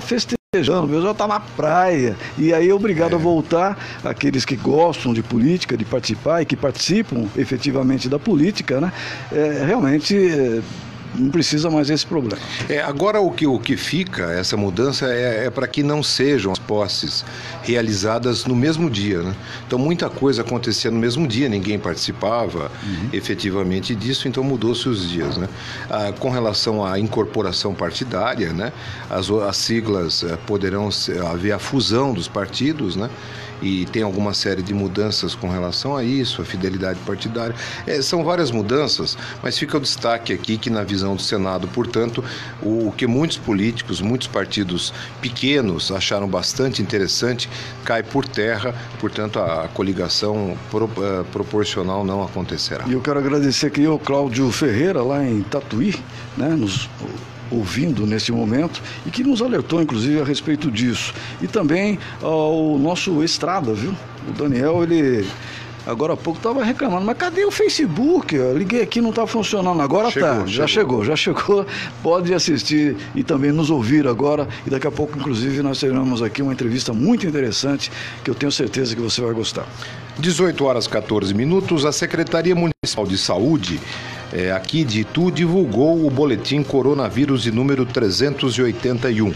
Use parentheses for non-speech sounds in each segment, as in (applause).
festejando, o pessoal está na praia. E aí é obrigado é. a voltar aqueles que gostam de política, de participar e que participam efetivamente da política, né? É, realmente. É, não precisa mais esse problema. É, agora o que, o que fica, essa mudança, é, é para que não sejam as posses realizadas no mesmo dia. Né? Então muita coisa acontecia no mesmo dia, ninguém participava uhum. efetivamente disso, então mudou-se os dias. Né? Ah, com relação à incorporação partidária, né? as, as siglas eh, poderão haver a fusão dos partidos, né? E tem alguma série de mudanças com relação a isso, a fidelidade partidária. É, são várias mudanças, mas fica o destaque aqui que, na visão do Senado, portanto, o, que muitos políticos, muitos partidos pequenos acharam bastante interessante cai por terra, portanto, a, a coligação pro, uh, proporcional não acontecerá. E eu quero agradecer aqui ao Cláudio Ferreira, lá em Tatuí, né, nos ouvindo nesse momento e que nos alertou, inclusive, a respeito disso. E também ao nosso Estrada, viu? O Daniel, ele agora há pouco estava reclamando, mas cadê o Facebook? Eu liguei aqui, não está funcionando. Agora chegou, tá, já chegou. já chegou. (laughs) Pode assistir e também nos ouvir agora. E daqui a pouco, inclusive, nós teremos aqui uma entrevista muito interessante que eu tenho certeza que você vai gostar. 18 horas 14 minutos, a Secretaria Municipal de Saúde é, aqui de Itu divulgou o boletim coronavírus de número 381.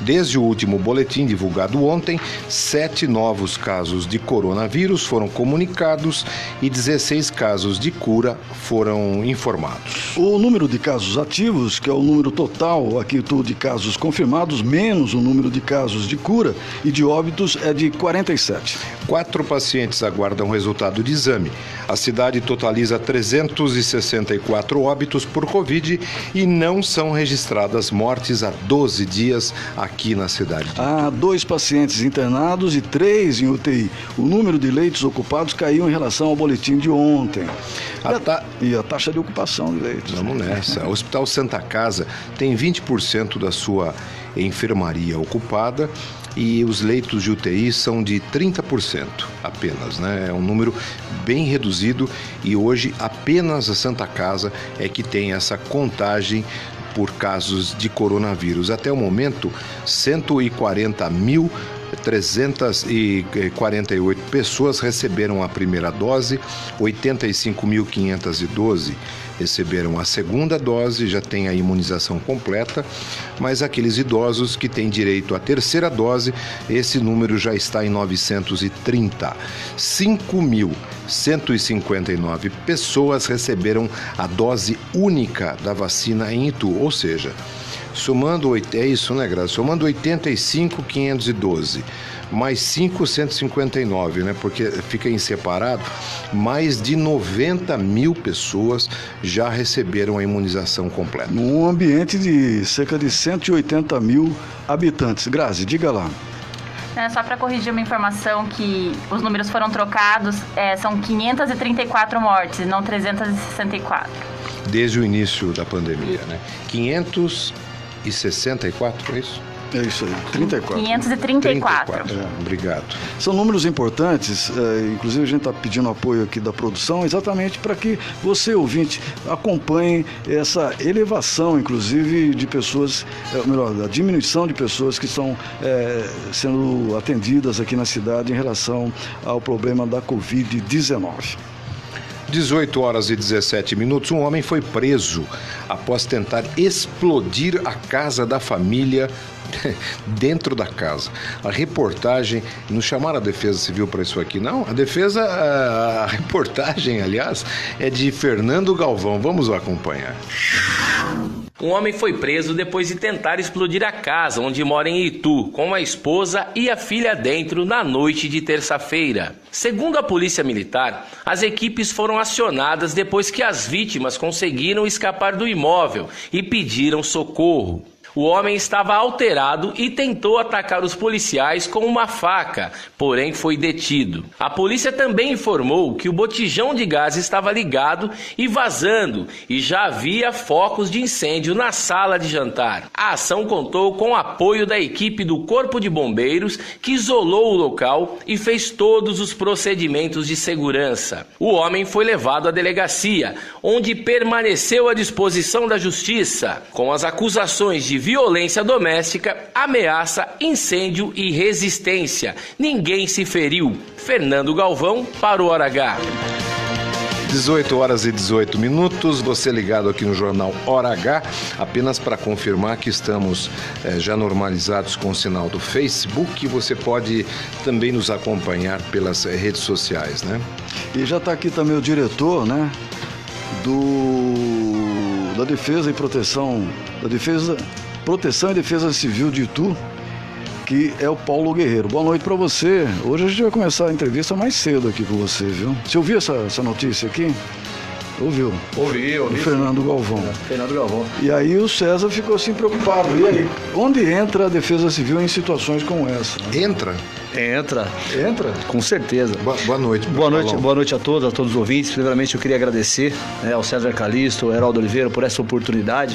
Desde o último boletim divulgado ontem, sete novos casos de coronavírus foram comunicados e 16 casos de cura foram informados. O número de casos ativos, que é o número total aqui de casos confirmados, menos o número de casos de cura e de óbitos, é de 47. Quatro pacientes aguardam resultado de exame. A cidade totaliza 364 óbitos por Covid e não são registradas mortes há 12 dias aqui na cidade. Há dois pacientes internados e três em UTI. O número de leitos ocupados caiu em relação ao boletim de ontem. A ta... E a taxa de ocupação de leitos. Vamos nessa. O Hospital Santa Casa tem 20% da sua enfermaria ocupada e os leitos de UTI são de 30% apenas, né? É um número bem reduzido e hoje apenas a Santa Casa é que tem essa contagem por casos de coronavírus. Até o momento, 140 mil 348 pessoas receberam a primeira dose, 85.512 receberam a segunda dose, já tem a imunização completa, mas aqueles idosos que têm direito à terceira dose, esse número já está em 930. 5.159 pessoas receberam a dose única da vacina em Itu, ou seja, somando é isso, né, Graça? Somando 85,512 mais 559, né? Porque fica em separado. Mais de 90 mil pessoas já receberam a imunização completa. Num ambiente de cerca de 180 mil habitantes. Grazi, diga lá. É, só para corrigir uma informação que os números foram trocados, é, são 534 mortes, não 364. Desde o início da pandemia, né? 564, é isso? É isso aí, 34. 534. 34. É, obrigado. São números importantes, é, inclusive a gente está pedindo apoio aqui da produção, exatamente para que você, ouvinte, acompanhe essa elevação, inclusive, de pessoas, é, melhor, a diminuição de pessoas que estão é, sendo atendidas aqui na cidade em relação ao problema da Covid-19. 18 horas e 17 minutos, um homem foi preso após tentar explodir a casa da família (laughs) dentro da casa. A reportagem, não chamaram a Defesa Civil para isso aqui, não. A defesa, a, reportagem, aliás, é de Fernando Galvão. Vamos acompanhar. Um homem foi preso depois de tentar explodir a casa onde mora em Itu, com a esposa e a filha dentro na noite de terça-feira. Segundo a Polícia Militar, as equipes foram acionadas depois que as vítimas conseguiram escapar do imóvel e pediram socorro. O homem estava alterado e tentou atacar os policiais com uma faca, porém foi detido. A polícia também informou que o botijão de gás estava ligado e vazando e já havia focos de incêndio na sala de jantar. A ação contou com o apoio da equipe do Corpo de Bombeiros, que isolou o local e fez todos os procedimentos de segurança. O homem foi levado à delegacia, onde permaneceu à disposição da justiça, com as acusações de violência doméstica, ameaça, incêndio e resistência. Ninguém se feriu. Fernando Galvão para o Hora H. 18 horas e 18 minutos, você ligado aqui no jornal Hora H, apenas para confirmar que estamos eh, já normalizados com o sinal do Facebook, você pode também nos acompanhar pelas eh, redes sociais, né? E já está aqui também o diretor, né, do da Defesa e Proteção, da Defesa, Proteção e Defesa Civil de Itu, que é o Paulo Guerreiro. Boa noite para você. Hoje a gente vai começar a entrevista mais cedo aqui com você, viu? Você ouviu essa, essa notícia aqui? Ouviu? Ouvi, ouvi. Do Fernando Galvão. É, Fernando Galvão. E aí o César ficou assim preocupado. E aí, onde entra a Defesa Civil em situações como essa? Entra. Entra, Entra? com certeza. Boa, boa noite. Boa noite, boa noite a todos, a todos os ouvintes. Primeiramente, eu queria agradecer né, ao César Calisto, ao Heraldo Oliveira por essa oportunidade.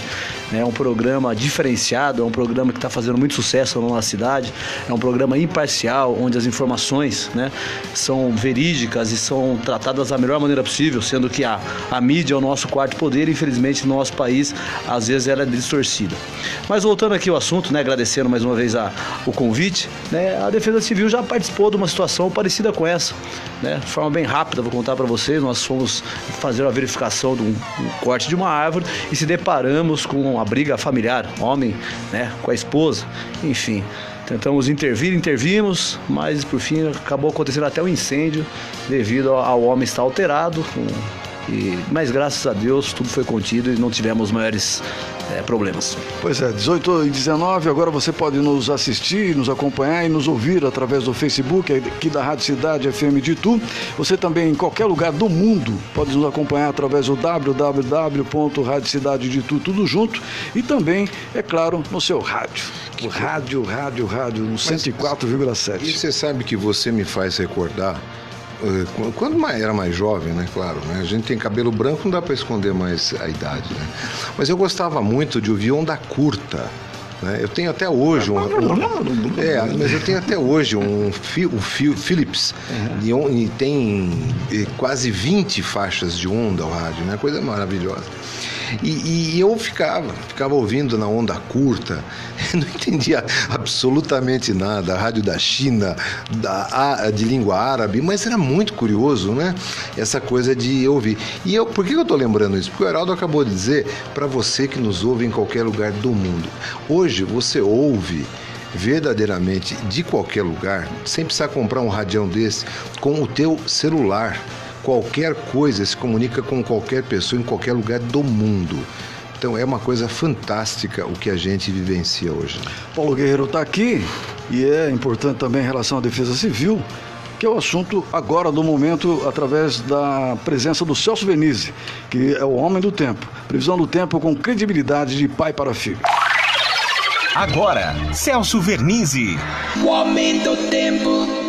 É um programa diferenciado, é um programa que está fazendo muito sucesso na nossa cidade. É um programa imparcial, onde as informações né, são verídicas e são tratadas da melhor maneira possível, sendo que a, a mídia é o nosso quarto poder e, infelizmente, no nosso país, às vezes, ela é distorcida. Mas voltando aqui ao assunto, né, agradecendo mais uma vez a, o convite, né, a Defesa Civil já participou de uma situação parecida com essa. Né, de forma bem rápida, vou contar para vocês, nós fomos fazer uma verificação de um, um corte de uma árvore e se deparamos com uma briga familiar, homem né, com a esposa, enfim. Tentamos intervir, intervimos, mas por fim acabou acontecendo até um incêndio devido ao, homem estar alterado. e, mas graças a Deus tudo foi contido e não tivemos maiores eh, problemas. Pois é, 18 e 19, agora você pode nos assistir, nos acompanhar e nos ouvir através do Facebook aqui da Rádio Cidade FM de Itu. Você também em qualquer lugar do mundo pode nos acompanhar através do www.radiocidade de Itu, tudo junto. E também, é claro, no seu rádio. O rádio, rádio, rádio, no E 104,7. você sabe que você me faz recordar quando mais- era mais jovem, né? Claro, né? A gente tem cabelo branco, não dá para esconder mais a idade, né? Mas eu gostava muito de ouvir onda curta. Né? Eu tenho até hoje um, um- é, mas eu tenho até hoje um, fi, um Philips e, on- e tem eh, quase 20 faixas de onda ao rádio, né? Coisa maravilhosa. E, e eu ficava, ficava ouvindo na onda curta, (laughs) não entendia absolutamente nada, a rádio da China, da, de língua árabe, mas era muito curioso, né? Essa coisa de ouvir. E eu, por que eu estou lembrando isso? Porque o Heraldo acabou de dizer para você que nos ouve em qualquer lugar do mundo. Hoje você ouve verdadeiramente de qualquer lugar, sem precisar comprar um radião desse, com o teu celular. Qualquer coisa se comunica com qualquer pessoa em qualquer lugar do mundo. Então é uma coisa fantástica o que a gente vivencia hoje. Paulo Guerreiro está aqui e é importante também em relação à defesa civil, que é o assunto agora do momento através da presença do Celso Venise, que é o homem do tempo. Previsão do tempo com credibilidade de pai para filho. Agora, Celso Vernizzi. O aumento do tempo.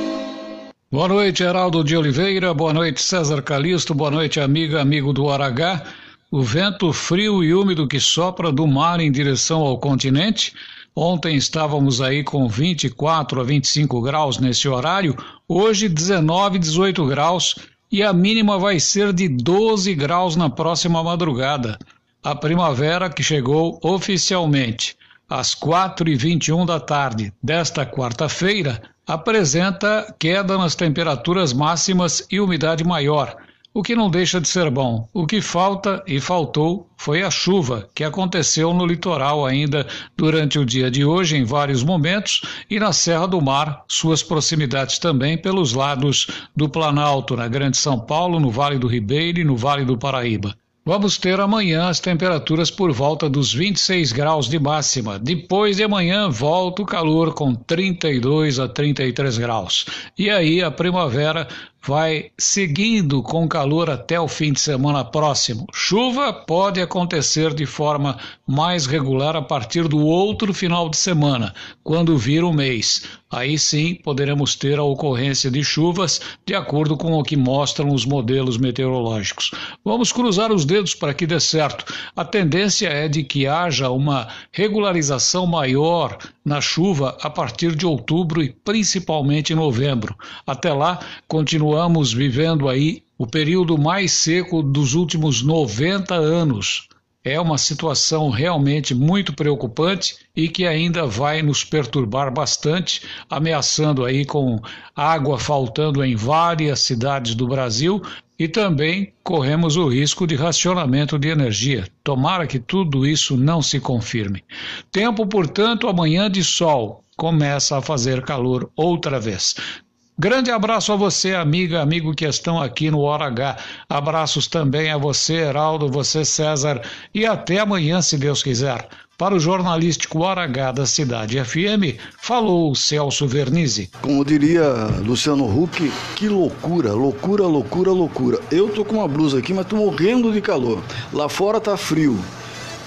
Boa noite, Heraldo de Oliveira. Boa noite, César Calisto. Boa noite, amiga, amigo do Aragá. O vento frio e úmido que sopra do mar em direção ao continente. Ontem estávamos aí com 24 a 25 graus nesse horário. Hoje, 19, 18 graus. E a mínima vai ser de 12 graus na próxima madrugada. A primavera que chegou oficialmente às 4h21 da tarde desta quarta-feira, apresenta queda nas temperaturas máximas e umidade maior, o que não deixa de ser bom. O que falta e faltou foi a chuva, que aconteceu no litoral ainda durante o dia de hoje em vários momentos e na Serra do Mar, suas proximidades também pelos lados do Planalto, na Grande São Paulo, no Vale do Ribeiro e no Vale do Paraíba. Vamos ter amanhã as temperaturas por volta dos 26 graus de máxima. Depois de amanhã volta o calor com 32 a 33 graus. E aí a primavera vai seguindo com calor até o fim de semana próximo. Chuva pode acontecer de forma mais regular a partir do outro final de semana, quando vir o mês. Aí sim poderemos ter a ocorrência de chuvas de acordo com o que mostram os modelos meteorológicos. Vamos cruzar os dedos para que dê certo. A tendência é de que haja uma regularização maior na chuva a partir de outubro e principalmente novembro. Até lá, continuamos vivendo aí o período mais seco dos últimos 90 anos. É uma situação realmente muito preocupante e que ainda vai nos perturbar bastante, ameaçando aí com água faltando em várias cidades do Brasil e também corremos o risco de racionamento de energia. Tomara que tudo isso não se confirme. Tempo, portanto, amanhã de sol. Começa a fazer calor outra vez. Grande abraço a você, amiga, amigo que estão aqui no Hora H. Abraços também a você, Heraldo, você, César, e até amanhã, se Deus quiser. Para o jornalístico Hora H da Cidade FM, falou Celso Vernizzi. Como diria Luciano Huck, que loucura, loucura, loucura, loucura. Eu tô com uma blusa aqui, mas tô morrendo de calor. Lá fora tá frio.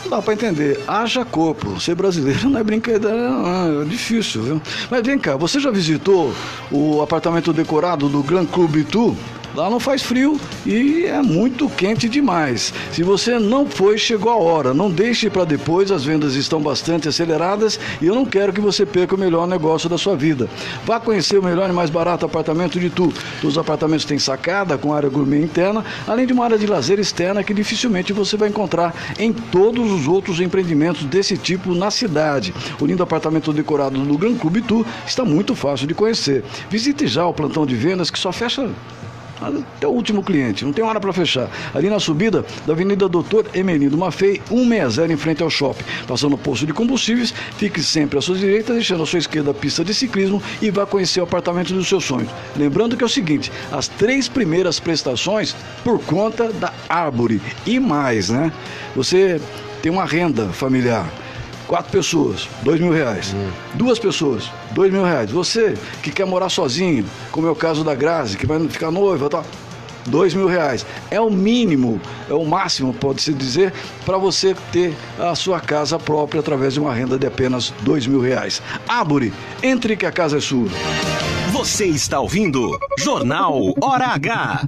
Dá para entender. Haja corpo. Ser brasileiro não é brincadeira, não. É difícil, viu? Mas vem cá, você já visitou o apartamento decorado do Grand Club Itu? Lá não faz frio e é muito quente demais. Se você não foi, chegou a hora. Não deixe para depois, as vendas estão bastante aceleradas e eu não quero que você perca o melhor negócio da sua vida. Vá conhecer o melhor e mais barato apartamento de Tu. Os apartamentos têm sacada com área gourmet interna, além de uma área de lazer externa que dificilmente você vai encontrar em todos os outros empreendimentos desse tipo na cidade. O lindo apartamento decorado do Gran Clube Tu está muito fácil de conhecer. Visite já o plantão de vendas que só fecha até o último cliente, não tem hora para fechar. Ali na subida da Avenida Doutor Emelindo Mafei, 160 em frente ao shopping. Passando o posto de combustíveis, fique sempre à sua direita, deixando à sua esquerda a pista de ciclismo e vá conhecer o apartamento dos seus sonhos. Lembrando que é o seguinte, as três primeiras prestações por conta da Árvore e mais, né? Você tem uma renda familiar Quatro pessoas, dois mil reais. Hum. Duas pessoas, dois mil reais. Você que quer morar sozinho, como é o caso da Grazi, que vai ficar noiva, tá? dois mil reais. É o mínimo, é o máximo, pode-se dizer, para você ter a sua casa própria através de uma renda de apenas dois mil reais. Ábore, entre que a casa é sua. Você está ouvindo Jornal Hora H.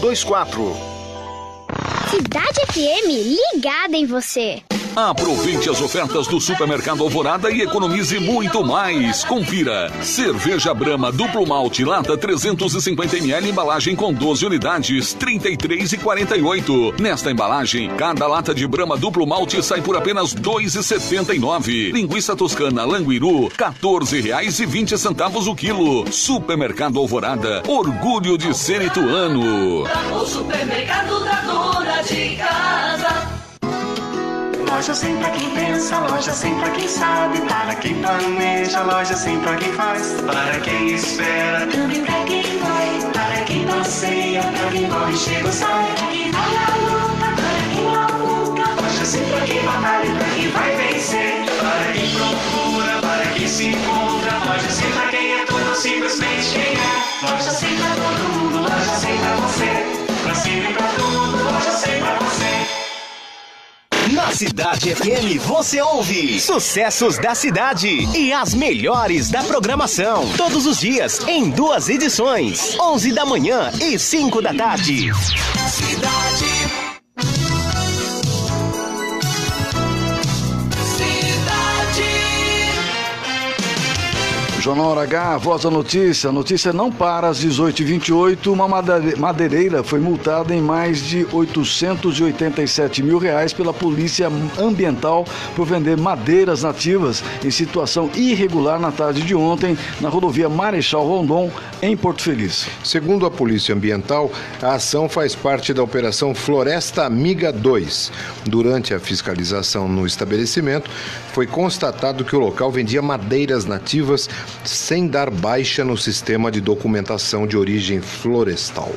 024. Cidade FM ligada em você. Aproveite as ofertas do Supermercado Alvorada e economize muito mais. Confira. Cerveja Brama duplo malte lata 350ml embalagem com 12 unidades, 33 e 48. Nesta embalagem, cada lata de Brama duplo malte sai por apenas 2,79. Linguiça toscana Languiru, 14 reais e 20 centavos o quilo. Supermercado Alvorada, orgulho de ser ituano. O supermercado da dona de casa. Loja sem pra quem pensa, loja sem pra quem sabe, para quem planeja, loja sem pra quem faz, para quem espera, também pra quem vai, para quem passeia, pra quem corre, chega ou sai, para quem vai à luta, para quem labuta, loja sem pra quem batalha, pra quem vai vencer, para quem procura, para quem se encontra, loja sem pra quem é tudo simplesmente quem é, loja sem pra todo mundo, loja sem pra você, pra sempre pra tudo, Na Cidade FM você ouve sucessos da cidade e as melhores da programação. Todos os dias em duas edições: 11 da manhã e 5 da tarde. Cidade Jornal H, Voz da Notícia. A notícia não para às 18h28. Uma madeireira foi multada em mais de 887 mil reais pela Polícia Ambiental por vender madeiras nativas em situação irregular na tarde de ontem na rodovia Marechal Rondon, em Porto Feliz. Segundo a Polícia Ambiental, a ação faz parte da Operação Floresta Amiga 2. Durante a fiscalização no estabelecimento, foi constatado que o local vendia madeiras nativas sem dar baixa no sistema de documentação de origem florestal.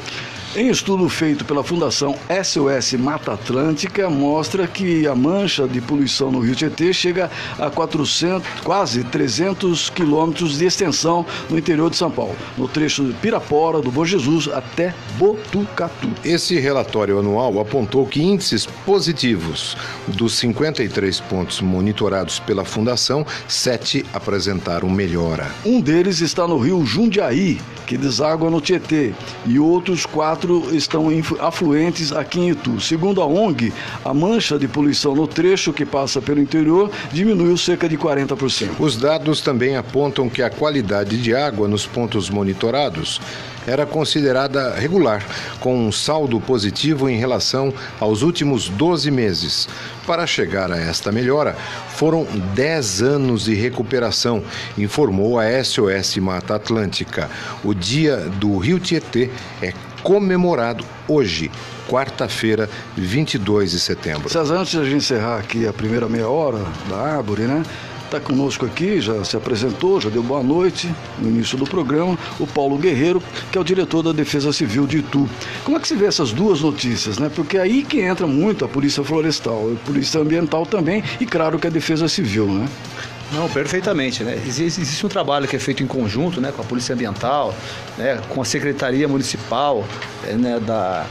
Em estudo feito pela Fundação SOS Mata Atlântica, mostra que a mancha de poluição no Rio Tietê chega a 400, quase 300 quilômetros de extensão no interior de São Paulo, no trecho de Pirapora, do Bom Jesus até Botucatu. Esse relatório anual apontou que índices positivos dos 53 pontos monitorados pela Fundação, sete apresentaram melhora. Um deles está no rio Jundiaí, que deságua no Tietê, e outros quatro estão afluentes aqui em Itu. Segundo a ONG, a mancha de poluição no trecho que passa pelo interior diminuiu cerca de 40%. Os dados também apontam que a qualidade de água nos pontos monitorados era considerada regular, com um saldo positivo em relação aos últimos 12 meses. Para chegar a esta melhora, foram 10 anos de recuperação, informou a SOS Mata Atlântica. O Dia do Rio Tietê é comemorado hoje, quarta-feira, 22 de setembro. César, antes de encerrar aqui a primeira meia hora da árvore, né? Está conosco aqui, já se apresentou, já deu boa noite no início do programa, o Paulo Guerreiro, que é o diretor da Defesa Civil de Itu. Como é que se vê essas duas notícias, né? Porque é aí que entra muito a Polícia Florestal, a Polícia Ambiental também e, claro, que a Defesa Civil, né? Não, perfeitamente. Né? Existe, um trabalho que é feito em conjunto né, com a Polícia Ambiental, né, com a Secretaria Municipal né, da,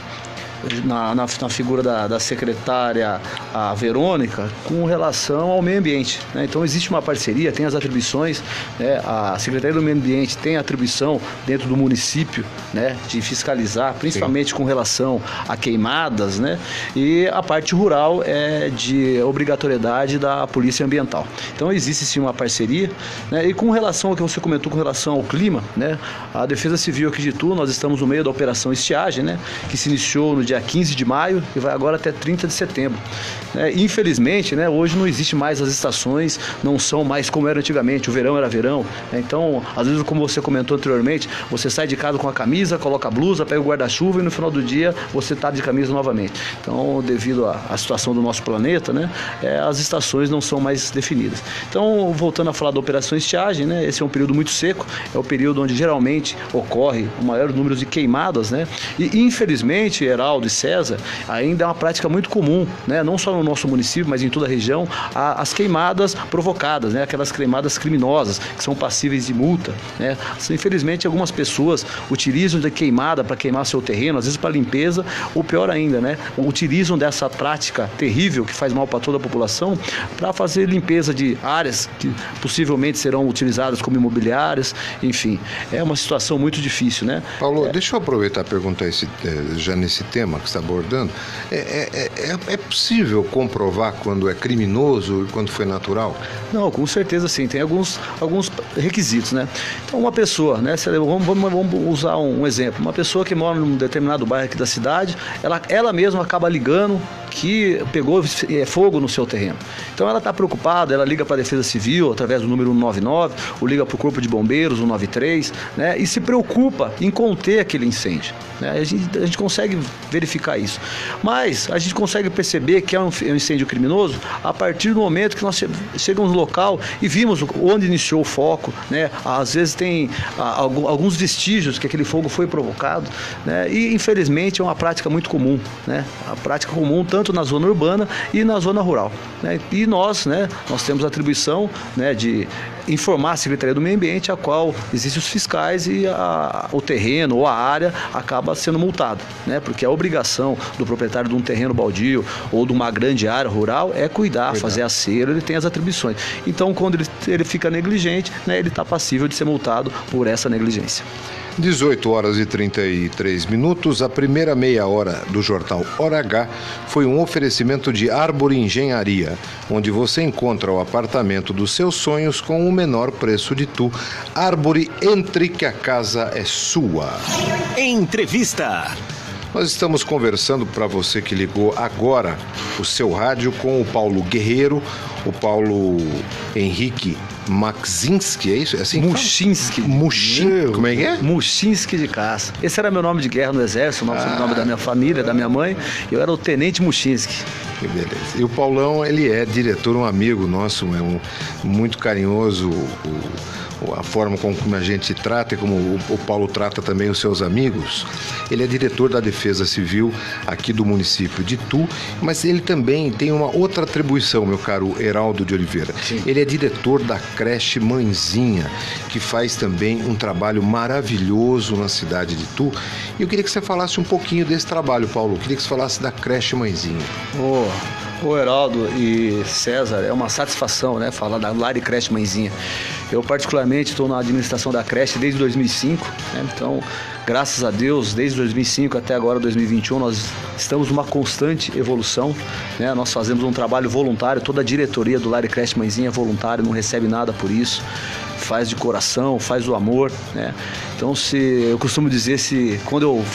na, na, na figura da, da, secretária a Verônica com relação ao meio ambiente. Né? Então existe uma parceria, tem as atribuições, né? a Secretaria do Meio Ambiente tem atribuição dentro do município né? de fiscalizar, principalmente Sim. com relação a queimadas, né? e a parte rural é de obrigatoriedade da Polícia Ambiental. Então existe sim uma parceria, né? e com relação ao que você comentou com relação ao clima, né? a Defesa Civil aqui de Itu, nós estamos no meio da Operação Estiagem, né? que se iniciou no dia 15 de maio e vai agora até 30 de setembro. É, infelizmente, né, hoje não existe mais as estações, não são mais como era antigamente, o verão era verão. Né? Então, às vezes, como você comentou anteriormente, você sai de casa com a camisa, coloca a blusa, pega o guarda-chuva e no final do dia você está de camisa novamente. Então, devido à, à situação do nosso planeta, né, é, as estações não são mais definidas. Então, voltando a falar da operação estiagem, né, esse é um período muito seco, é o período onde geralmente ocorre o maior número de queimadas, né? E infelizmente, Heraldo, Paulo e César, ainda é uma prática muito comum, né? não só no nosso município, mas em toda a região, as queimadas provocadas, né? aquelas queimadas criminosas, que são passíveis de multa. Né? Infelizmente, algumas pessoas utilizam de queimada para queimar seu terreno, às vezes para limpeza, ou pior ainda, né? utilizam dessa prática terrível que faz mal para toda a população para fazer limpeza de áreas que possivelmente serão utilizadas como imobiliárias, enfim, é uma situação muito difícil, né? Paulo, é... deixa eu aproveitar e perguntar esse, eh, já nesse tema tema que está abordando, é, é, é, é, possível comprovar quando é criminoso e quando foi natural? Não, com certeza sim. Tem alguns, alguns requisitos, né? Então, uma pessoa, né? Vamos, vamos, vamos usar um, exemplo. Uma pessoa que mora num determinado bairro aqui da cidade, ela, ela mesma acaba ligando que pegou é, fogo no seu terreno. Então, ela está preocupada, ela liga para a Defesa Civil através do número 199, ou liga para o Corpo de Bombeiros, 193, né? E se preocupa em conter aquele incêndio. Né? A, gente, a gente consegue verificar isso. Mas a gente consegue perceber que é um, é um incêndio criminoso a partir do momento que nós chegamos no local e vimos onde iniciou o foco. Né? Às vezes tem alguns vestígios que aquele fogo foi provocado. Né? E infelizmente é uma prática muito comum. Né? A prática comum tanto na zona urbana e na zona rural. Né? E nós, né, nós temos a atribuição né, de informar a Secretaria do Meio Ambiente, a qual existem os fiscais e a, o terreno ou a área acaba sendo multado, né? Porque a obrigação do proprietário de um terreno baldio ou de uma grande área rural é cuidar, cuidar. fazer a cera, ele tem as atribuições. Então, quando ele, ele fica negligente, né, ele está passível de ser multado por essa negligência. 18 horas e 33 minutos. A primeira meia hora do jornal Hora H foi um oferecimento de Árvore Engenharia, onde você encontra o apartamento dos seus sonhos com o menor preço de tu. Árvore, entre que a casa é sua. Entrevista. Nós estamos conversando para você que ligou agora o seu rádio com o Paulo Guerreiro, o Paulo Henrique Maxinski, é isso? É assim? Muxinski. Muxin, como é que é? Muxinski de Caça. Esse era meu nome de guerra no exército, o nome, Ah. nome da minha família, da minha mãe. Eu era o Tenente Muxinski. Que beleza. E o Paulão, ele é diretor, um amigo nosso, é um muito carinhoso, o- a forma como a gente trata e como o, Paulo trata também os seus amigos. Ele é diretor da Defesa Civil aqui do município de Tu, mas ele também tem uma outra atribuição, meu caro Heraldo de Oliveira. Ele é diretor da creche Mãezinha, que faz também um trabalho maravilhoso na cidade de Tu. E eu queria que você falasse um pouquinho desse trabalho, Paulo. Eu queria que você falasse da creche Mãezinha. Ô, ô Heraldo e César, é uma satisfação, né, falar da Lar e Creche Mãezinha. Eu particularmente estou na administração da creche desde 2005, né, então, graças a Deus, desde 2005 até agora 2021, nós estamos numa constante evolução, né, nós fazemos um trabalho voluntário, toda a diretoria do Lar e Creche Mãezinha é voluntário, não recebe nada por isso, faz de coração, faz o amor, né, então se, eu costumo dizer, se quando eu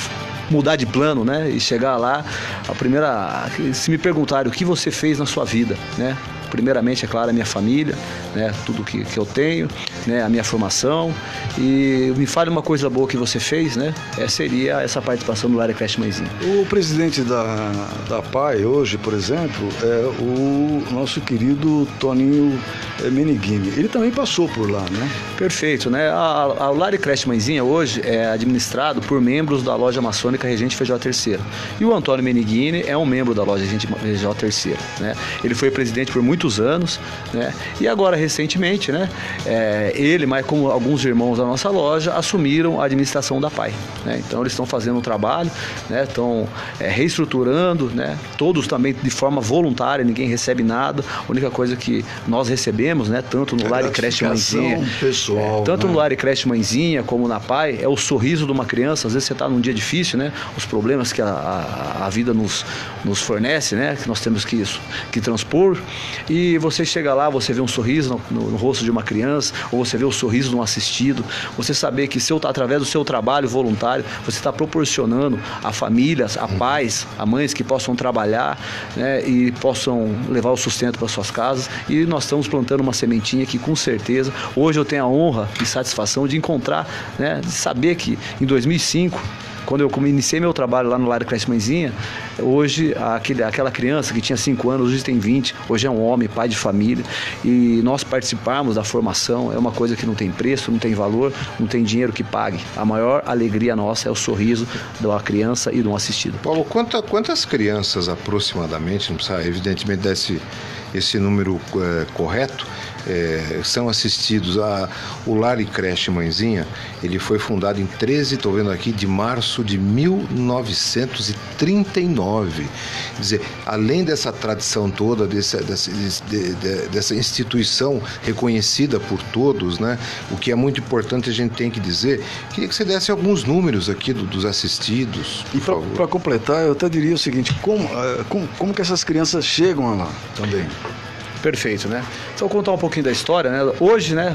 mudar de plano, né? E chegar lá, a primeira, se me perguntarem o que você fez na sua vida, né? Primeiramente, é claro, a minha família, né? Tudo que, que eu tenho, né? A minha formação e me fale uma coisa boa que você fez, né? É, seria essa participação no Lar e Creche Mãezinha. O presidente da, da PAI hoje, por exemplo, é o nosso querido Toninho eh, Meneghin. Ele também passou por lá, né? Perfeito, né? A, a Lar Creche Mãezinha hoje é administrado por membros da loja maçônica Regente Feijó Terceira. E o Antônio Menigini é um membro da loja Regente Feijó Terceira, né? Ele foi presidente por muitos anos, né? E agora, recentemente, né? é, ele, mas como alguns irmãos da nossa loja, assumiram a administração da PAI, né? Então, eles estão fazendo um trabalho, né? Estão é, reestruturando, né? Todos também de forma voluntária, ninguém recebe nada. A única coisa que nós recebemos, né? Tanto no Lar e Creche Mãezinha, pessoal, é, tanto né? no Lar e Creche Mãezinha como na PAI, é o sorriso de uma criança. Às vezes você está num dia difícil, né? Os problemas que a, a, a vida nos, nos fornece, né? Que nós temos que, isso, que transpor. E você chega lá, você vê um sorriso no, no- no rosto de uma criança, você vê o sorriso de um assistido. Você saber que seu, através do seu trabalho voluntário, você está proporcionando a famílias, a pais, a mães que possam trabalhar né? e possam levar o sustento para suas casas. E nós estamos plantando uma sementinha que, com certeza, hoje eu tenho a honra e satisfação de encontrar, né? de saber que em 2005 quando eu iniciei meu trabalho lá no Lar Creche Mãezinha, hoje aquele, aquela criança que tinha 5 anos, hoje tem 20, hoje é um homem, pai de família, e nós participarmos da formação é uma coisa que não tem preço, não tem valor, não tem dinheiro que pague. A maior alegria nossa é o sorriso uma criança e de um assistido. Paulo, quanta- quantas crianças aproximadamente, não precisa evidentemente desse esse número eh, correto, eh, são assistidos a o Lar e Creche Mãezinha, ele foi fundado em 13, estou vendo aqui, de março de 1939. Quer dizer, além dessa tradição toda, dessa, dessa, de- de- dessa instituição reconhecida por todos, né? O que é muito importante a gente tem que dizer, queria que você desse alguns números aqui do- dos assistidos. E para completar, eu até diria o seguinte: como, eh, como, como que essas crianças chegam lá também? Perfeito, né? Então, vou contar um pouquinho da história, né? Hoje, né,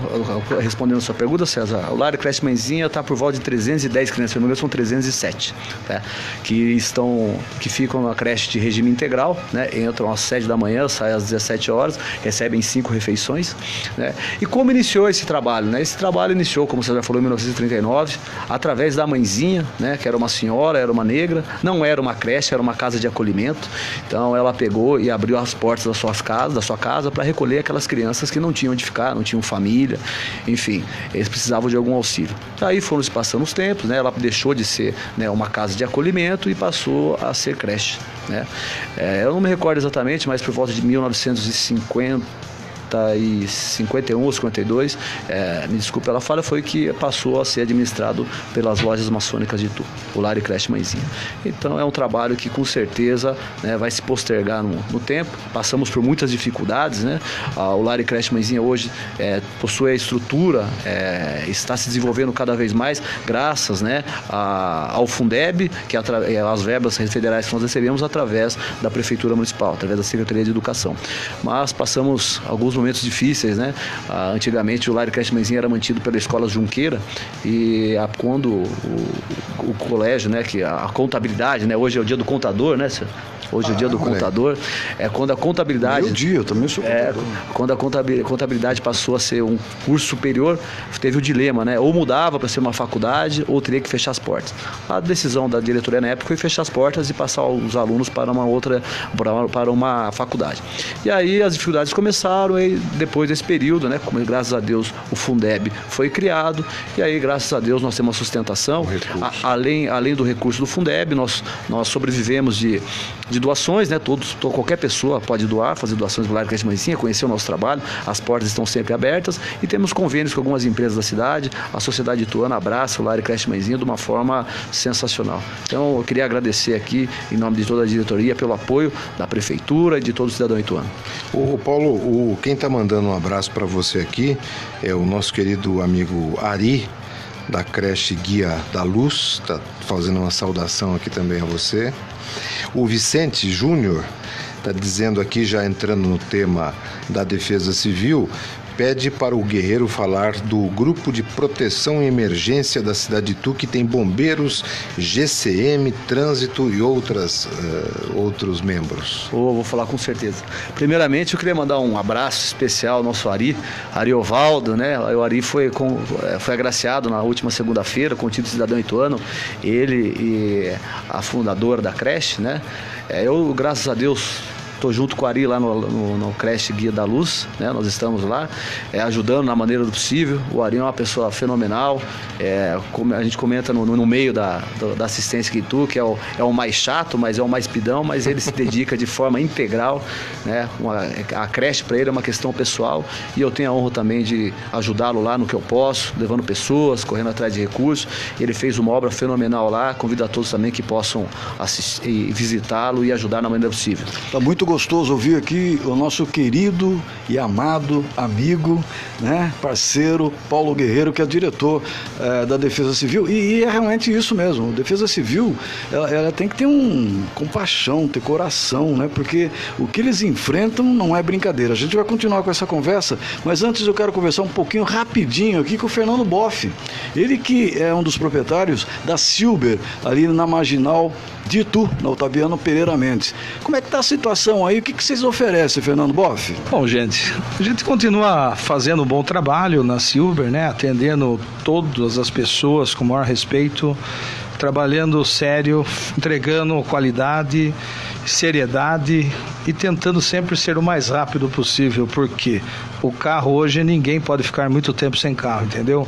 respondendo a sua pergunta, César, o Lar Creche Mãezinha está por volta de 310 crianças, se não são 307, né? Que estão, que ficam na creche de regime integral, né? Entram às 7 da manhã, saem às 17 horas, recebem cinco refeições, né? E como iniciou esse trabalho, né? Esse trabalho iniciou, como você já falou, em 1939, através da mãezinha, né? Que era uma senhora, era uma negra, não era uma creche, era uma casa de acolhimento. Então, ela pegou e abriu as portas das suas casas, da sua casa, para recolher aquelas crianças que não tinham onde ficar, não tinham família, enfim, eles precisavam de algum auxílio. Aí foram se passando os tempos, né? Ela deixou de ser né, uma casa de acolhimento e passou a ser creche, né? É, eu não me recordo exatamente, mas por volta de 1950 e 51 ou 52, é, me desculpe pela falha, foi que passou a ser administrado pelas lojas maçônicas de Itu, o Lar e Creche Mãezinha. Então é um trabalho que com certeza né, vai se postergar no, no, tempo. Passamos por muitas dificuldades, né? o Lar e Creche Mãezinha hoje é, possui a estrutura, é, está se desenvolvendo cada vez mais, graças né, a, ao Fundeb, que é, as verbas federais que nós recebemos através da Prefeitura Municipal, através da Secretaria de Educação. Mas passamos alguns momentos difíceis, né? Ah, antigamente o Creche Mãezinha era mantido pela Escola Junqueira e a, quando o, o, o, colégio, né, que a, a contabilidade, né, hoje é o dia do contador, né, Hoje é o dia do contador. É quando a contabilidade. Meu dia, eu também sou é, Quando a contabilidade passou a ser um curso superior, teve o dilema, né? Ou mudava para ser uma faculdade ou teria que fechar as portas. A decisão da diretoria na época foi fechar as portas e passar os alunos para uma outra, para uma faculdade. E aí as dificuldades começaram e depois desse período, né? Como graças a Deus o Fundeb foi criado e aí graças a Deus nós temos sustentação. A, além, além do recurso do Fundeb, nós, nós sobrevivemos de, de doações, né? Todos, qualquer pessoa pode doar, fazer doações do Lar Creche Mãezinha, conhecer o nosso trabalho, as portas estão sempre abertas e temos convênios com algumas empresas da cidade, a Sociedade Ituana abraça o Lar Creche Mãezinha de uma forma sensacional. Então eu queria agradecer aqui, em nome de toda a diretoria, pelo apoio da Prefeitura e de todo o cidadão ituano. O Paulo, o, quem está mandando um abraço para você aqui é o nosso querido amigo Ari, da creche Guia da Luz, está fazendo uma saudação aqui também a você. O Vicente Júnior está dizendo aqui, já entrando no tema da defesa civil, pede para o guerreiro falar do grupo de proteção e emergência da cidade de Tu, que tem bombeiros, GCM, trânsito e outras, uh, outros membros. Oh, vou falar com certeza. Primeiramente, eu queria mandar um abraço especial ao nosso Ari, Ari Ovaldo, né? O Ari foi, com, eh, foi agraciado na última segunda-feira com o título de cidadão ituano, ele e a fundadora da creche, né? Eh, eu, graças a Deus, Estou junto com o Ari lá no, no, no Creche Guia da Luz, né? Nós estamos lá é, ajudando na maneira do possível. O Ari é uma pessoa fenomenal. É, a gente comenta no, no meio da, da assistência que tu, que é o, é o mais chato, mas é o mais pidão, mas ele se dedica de forma integral. Né? Uma, a creche para ele é uma questão pessoal e eu tenho a honra também de ajudá-lo lá no que eu posso, levando pessoas, correndo atrás de recursos. Ele fez uma obra fenomenal lá. Convido a todos também que possam assistir, visitá-lo e ajudar na maneira possível. Está muito gostoso ouvir aqui o nosso querido e amado amigo, né, parceiro Paulo Guerreiro, que é diretor é, da Defesa Civil. E, e, é realmente isso mesmo. Defesa Civil ela, ela, tem que ter um compaixão, ter coração, né? Porque o que eles enfrentam não é brincadeira. A gente vai continuar com essa conversa, mas antes eu quero conversar um pouquinho rapidinho aqui com o Fernando Boff. Ele que é um dos proprietários da Silber ali na Marginal de Itu, na Otaviano Pereira Mendes. Como é que está a situação aí? O que, que vocês oferecem, Fernando Boff? Bom, gente, a gente continua fazendo um bom trabalho na Silver, né? Atendendo todas as pessoas com o maior respeito, trabalhando sério, entregando qualidade, seriedade e tentando sempre ser o mais rápido possível, porque o carro hoje ninguém pode ficar muito tempo sem carro, entendeu?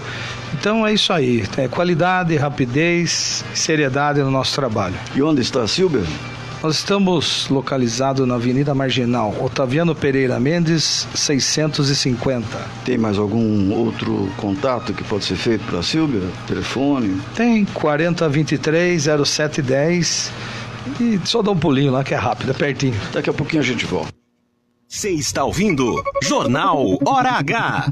Então é isso aí, é qualidade, rapidez, seriedade no nosso trabalho. E onde está a Silber? Nós estamos localizados na Avenida Marginal, Otaviano Pereira Mendes, 650. Tem mais algum outro contato que pode ser feito para a Silvia? Telefone? Tem 4023 0710 e só dá um pulinho lá que é rápido, é pertinho. Daqui a pouquinho a gente volta. Você está ouvindo Jornal Hora H.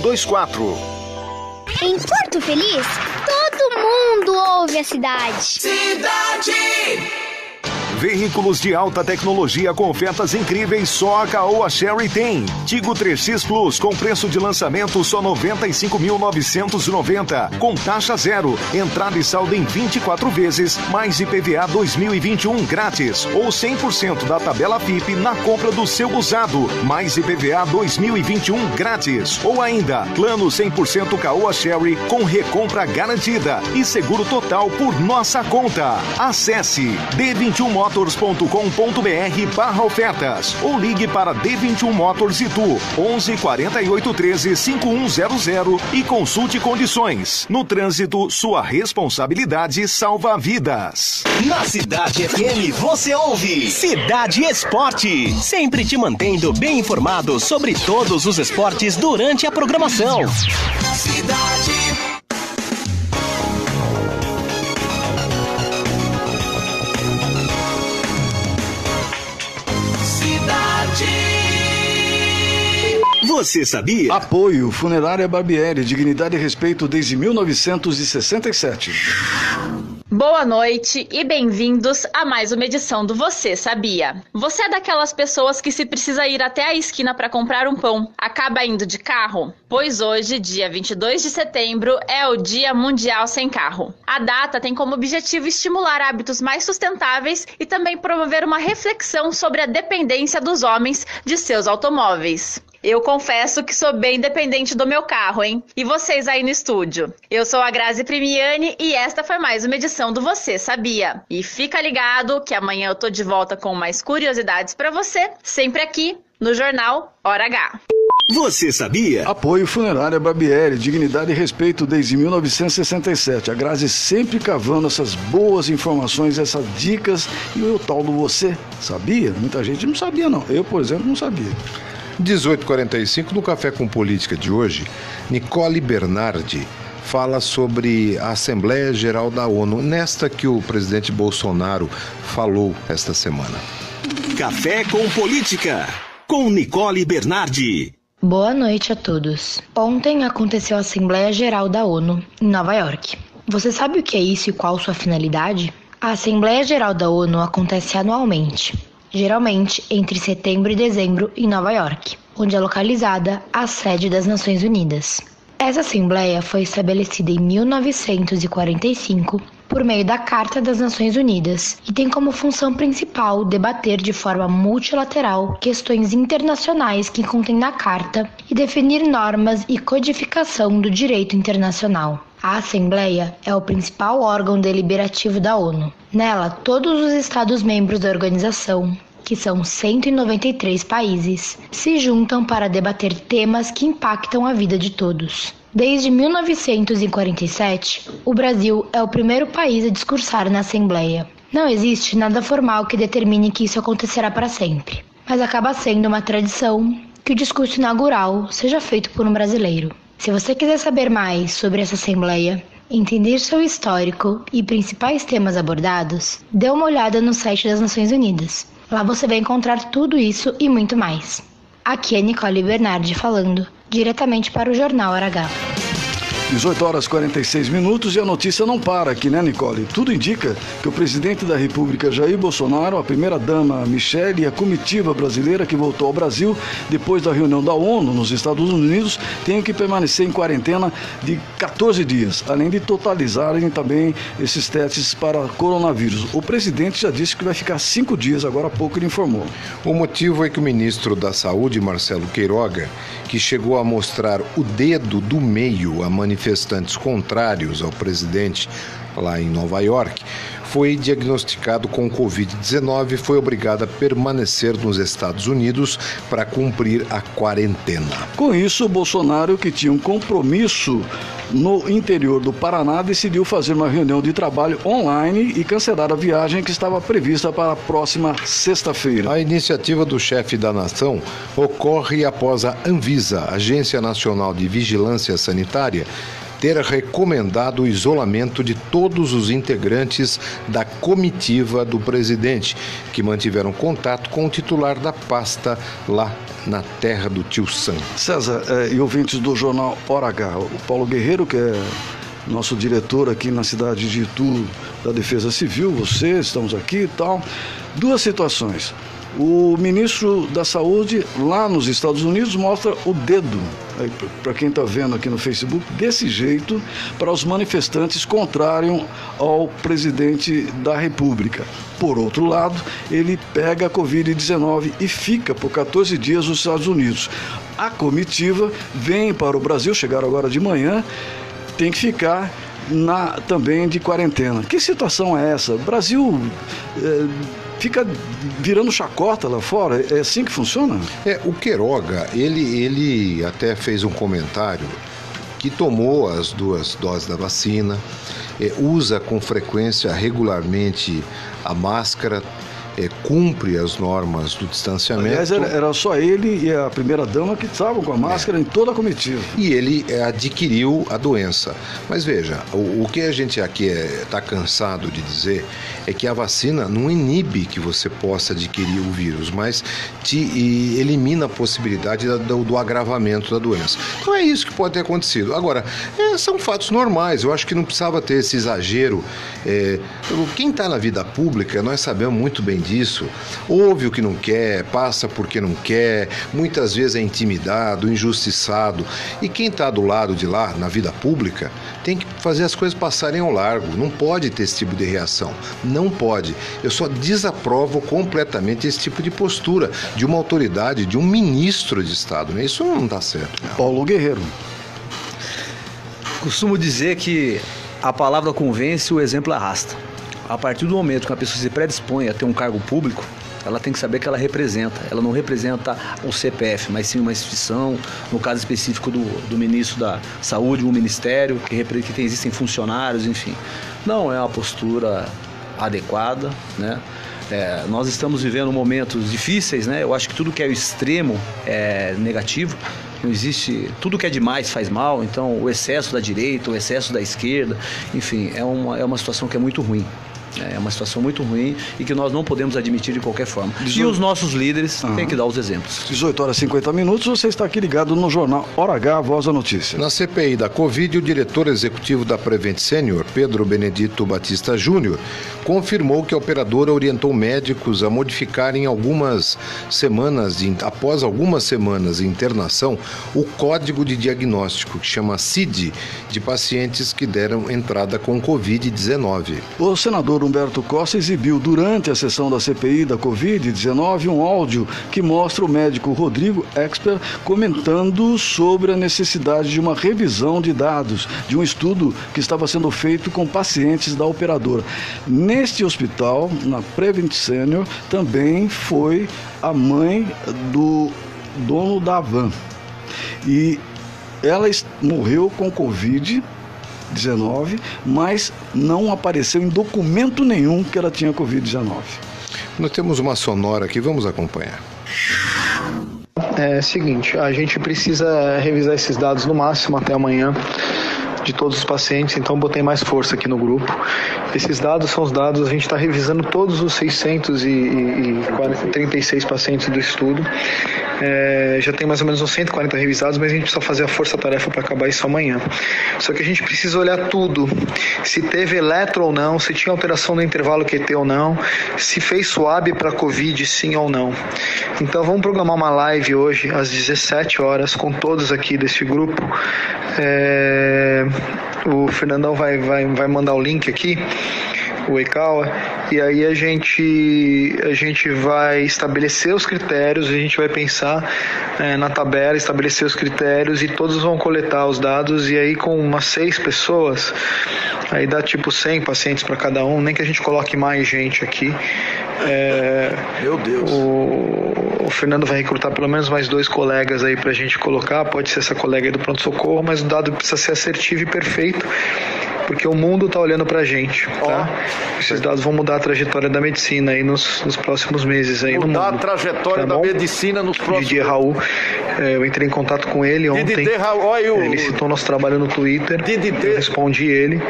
2024. Em Porto Feliz, todo mundo ouve a cidade. Cidade! Veículos de alta tecnologia com ofertas incríveis só a Caoa Sherry tem. Tigo 3X Plus com preço de lançamento só 95.990 com taxa zero. Entrada e saldo em 24 vezes, mais IPVA 2021 grátis ou 100% da tabela FIP na compra do seu usado, mais IPVA 2021 grátis ou ainda plano 100% Caoa Sherry com recompra garantida e seguro total por nossa conta. Acesse D21 motors.com.br barra ofertas ou ligue para D21 Motors Itu 11 48 13 5100 e consulte condições. No trânsito, sua responsabilidade salva vidas. Na Cidade FM você ouve Cidade Esporte, sempre te mantendo bem informado sobre todos os esportes durante a programação. Cidade Você sabia? Apoio Funerária Barbieri, dignidade e respeito desde 1967. Boa noite e bem-vindos a mais uma edição do Você Sabia. Você é daquelas pessoas que se precisa ir até a esquina para comprar um pão, acaba indo de carro? Pois hoje, dia 22 de setembro, é o Dia Mundial Sem Carro. A data tem como objetivo estimular hábitos mais sustentáveis e também promover uma reflexão sobre a dependência dos homens de seus automóveis. Eu confesso que sou bem dependente do meu carro, hein? E vocês aí no estúdio? Eu sou a Grazi Primiani e esta foi mais uma edição do Você Sabia. E fica ligado que amanhã eu tô de volta com mais curiosidades para você, sempre aqui no Jornal Hora H. Você sabia? Apoio Funerária Barbieri, dignidade e respeito desde 1967. A Grazi sempre cavando essas boas informações, essas dicas e o tal do você sabia? Muita gente não sabia não. Eu, por exemplo, não sabia. 1845, no Café com Política de hoje, Nicole Bernardi fala sobre a Assembleia Geral da ONU, nesta que o presidente Bolsonaro falou esta semana. Café com Política, com Nicole Bernardi. Boa noite a todos. Ontem aconteceu a Assembleia Geral da ONU, em Nova York. Você sabe o que é isso e qual sua finalidade? A Assembleia Geral da ONU acontece anualmente geralmente entre setembro e dezembro em Nova York, onde é localizada a sede das Nações Unidas. Essa Assembleia foi estabelecida em 1945 por meio da Carta das Nações Unidas e tem como função principal debater de forma multilateral questões internacionais que contém na Carta e definir normas e codificação do direito internacional. A Assembleia é o principal órgão deliberativo da ONU. Nela, todos os Estados-membros da organização, que são 193 países, se juntam para debater temas que impactam a vida de todos. Desde 1947, o Brasil é o primeiro país a discursar na Assembleia. Não existe nada formal que determine que isso acontecerá para sempre, mas acaba sendo uma tradição que o discurso inaugural seja feito por um brasileiro. Se você quiser saber mais sobre essa Assembleia, entender seu histórico e principais temas abordados, dê uma olhada no site das Nações Unidas. Lá você vai encontrar tudo isso e muito mais. Aqui é Nicole Bernardi falando, diretamente para o Jornal H. 18 horas 46 minutos e a notícia não para aqui, né, Nicole? Tudo indica que o presidente da República, Jair Bolsonaro, a primeira-dama Michele e a comitiva brasileira que voltou ao Brasil depois da reunião da ONU nos Estados Unidos têm que permanecer em quarentena de 14 dias, além de totalizarem também esses testes para coronavírus. O presidente já disse que vai ficar cinco dias, agora há pouco ele informou. O motivo é que o ministro da Saúde, Marcelo Queiroga, que chegou a mostrar o dedo do meio a manifestantes contrários ao presidente lá em Nova York, foi diagnosticado com Covid-19 e foi obrigado a permanecer nos Estados Unidos para cumprir a quarentena. Com isso, Bolsonaro, que tinha um compromisso no interior do Paraná, decidiu fazer uma reunião de trabalho online e cancelar a viagem que estava prevista para a próxima sexta-feira. A iniciativa do chefe da nação ocorre após a Anvisa, Agência Nacional de Vigilância Sanitária, ter recomendado o isolamento de todos os integrantes da comitiva do presidente, que mantiveram contato com o titular da pasta lá na terra do tio Sam. César, eh, e ouvintes do jornal Hora H, o Paulo Guerreiro, que é nosso diretor aqui na cidade de Itu da Defesa Civil, você, estamos aqui e tal. Duas situações. O ministro da Saúde lá nos Estados Unidos mostra o dedo, para quem está vendo aqui no Facebook, desse jeito, para os manifestantes contrários ao presidente da República. Por outro lado, ele pega a Covid-19 e fica por 14 dias nos Estados Unidos. A comitiva vem para o Brasil, chegaram agora de manhã, tem que ficar na, também de quarentena. Que situação é essa? Brasil. É, fica virando chacota lá fora? É assim que funciona? É, o Queiroga, ele, ele até fez um comentário que tomou as duas doses da vacina, é, usa com frequência, regularmente, a máscara, é, cumpre as normas do distanciamento. Aliás, era, era só ele e a primeira-dama que estavam com a máscara é. em toda a comitiva. E ele é, adquiriu a doença. Mas veja, o, o que a gente aqui está é, cansado de dizer é que a vacina não inibe que você possa adquirir o vírus, mas te elimina a possibilidade do, do, agravamento da doença. Então é isso que pode ter acontecido. Agora, é, são fatos normais. Eu acho que não precisava ter esse exagero. É, quem está na vida pública, nós sabemos muito bem disso, ouve o que não quer, passa porque não quer, muitas vezes é intimidado, injustiçado. E quem está do lado de lá, na vida pública, tem que fazer as coisas passarem ao largo. Não pode ter esse tipo de reação. Não pode. Eu só desaprovo completamente esse tipo de postura de uma autoridade, de um ministro de Estado. Né? Isso não está certo. Paulo Guerreiro. Costumo dizer que a palavra convence, o exemplo arrasta a partir do momento que uma pessoa se predispõe a ter um cargo público, ela tem que saber que ela representa. Ela não representa o CPF, mas sim uma instituição, no caso específico do, do ministro da Saúde, um ministério, que, que tem, existem funcionários, enfim. Não é uma postura adequada, né? É, nós estamos vivendo momentos difíceis, né? Eu acho que tudo que é o extremo é negativo. Não existe. Tudo que é demais faz mal, então o excesso da direita, o excesso da esquerda, enfim, é uma, é uma situação que é muito ruim. É uma situação muito ruim e que nós não podemos admitir de qualquer forma. 18... E os nossos líderes uhum. têm que dar os exemplos. 18 horas e 50 minutos, você está aqui ligado no jornal Hora H, Voz da Notícia. Na CPI da Covid, o diretor executivo da Prevent Senior, Pedro Benedito Batista Júnior, confirmou que a operadora orientou médicos a modificarem algumas semanas, de, após algumas semanas de internação, o código de diagnóstico, que chama CID, de pacientes que deram entrada com Covid-19. O senador Humberto Costa exibiu durante a sessão da CPI da Covid-19 um áudio que mostra o médico Rodrigo Expert comentando sobre a necessidade de uma revisão de dados de um estudo que estava sendo feito com pacientes da operadora. Neste hospital, na Prevent Senior, também foi a mãe do dono da van. E ela morreu com Covid 19, mas não apareceu em documento nenhum que ela tinha Covid-19. Nós temos uma sonora aqui, vamos acompanhar. É seguinte, a gente precisa revisar esses dados no máximo até amanhã de todos os pacientes, então botei mais força aqui no grupo. Esses dados são os dados, a gente está revisando todos os 636 pacientes do estudo É, já tem mais ou menos uns 140 revisados, mas a gente precisa fazer a força-tarefa para acabar isso amanhã. Só que a gente precisa olhar tudo: se teve eletro ou não, se tinha alteração no intervalo QT ou não, se fez swab para Covid sim ou não. Então vamos programar uma live hoje às 17 horas com todos aqui desse grupo. É, o Fernandão vai, vai, vai mandar o link aqui o e aí a gente, a gente vai estabelecer os critérios, a gente vai pensar é, na tabela, estabelecer os critérios e todos vão coletar os dados e aí com umas seis pessoas, aí dá tipo 100 pacientes para cada um, nem que a gente coloque mais gente aqui. É, Meu Deus. O, o, Fernando vai recrutar pelo menos mais dois colegas aí para a gente colocar, pode ser essa colega aí do pronto-socorro, mas o dado precisa ser assertivo e perfeito porque o mundo está olhando para a gente, tá? Oh. Esses dados vão mudar a trajetória da medicina aí nos, nos próximos meses aí mudar no mundo. a trajetória tá da medicina nos próximos Didier Raul, é, eu entrei em contato com ele ontem. Didier Raul, olha o... Ele citou nosso trabalho no Twitter. Didier. Eu respondi ele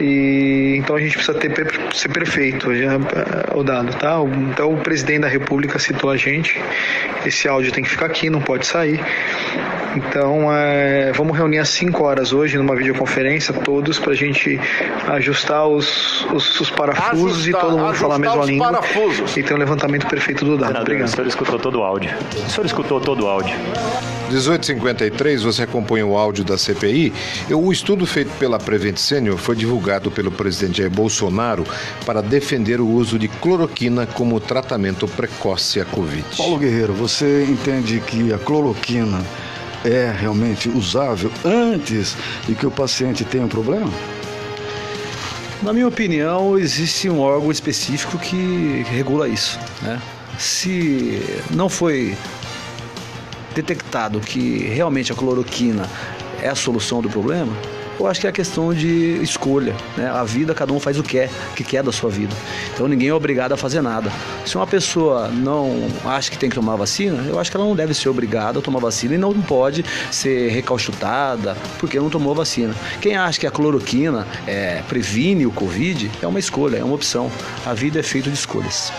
e então a gente precisa ter ser perfeito já, o dado, tá? Então o presidente da República citou a gente. Esse áudio tem que ficar aqui, não pode sair. Então, é, vamos reunir às 5 horas hoje numa videoconferência, todos, para a gente ajustar os, os, os parafusos ajustar, e todo mundo falar a mesma língua. Parafusos. E ter um levantamento perfeito do dado. Senador, Obrigado. O senhor escutou todo o áudio. O senhor escutou todo o áudio. 1853, você acompanha o áudio da CPI. O estudo feito pela Prevent Senior foi divulgado pelo presidente Jair Bolsonaro para defender o uso de cloroquina como tratamento precoce à Covid. Paulo Guerreiro, você entende que a cloroquina é realmente usável antes de que o paciente tenha um problema? Na minha opinião, existe um órgão específico que regula isso. Né? Se não foi detectado que realmente a cloroquina é a solução do problema, eu acho que é a questão de escolha. Né? A vida, cada um faz o que quer, o que quer da sua vida. Então ninguém é obrigado a fazer nada. Se uma pessoa não acha que tem que tomar vacina, eu acho que ela não deve ser obrigada a tomar vacina e não pode ser recalchutada porque não tomou vacina. Quem acha que a cloroquina é, previne o Covid é uma escolha, é uma opção. A vida é feita de escolhas.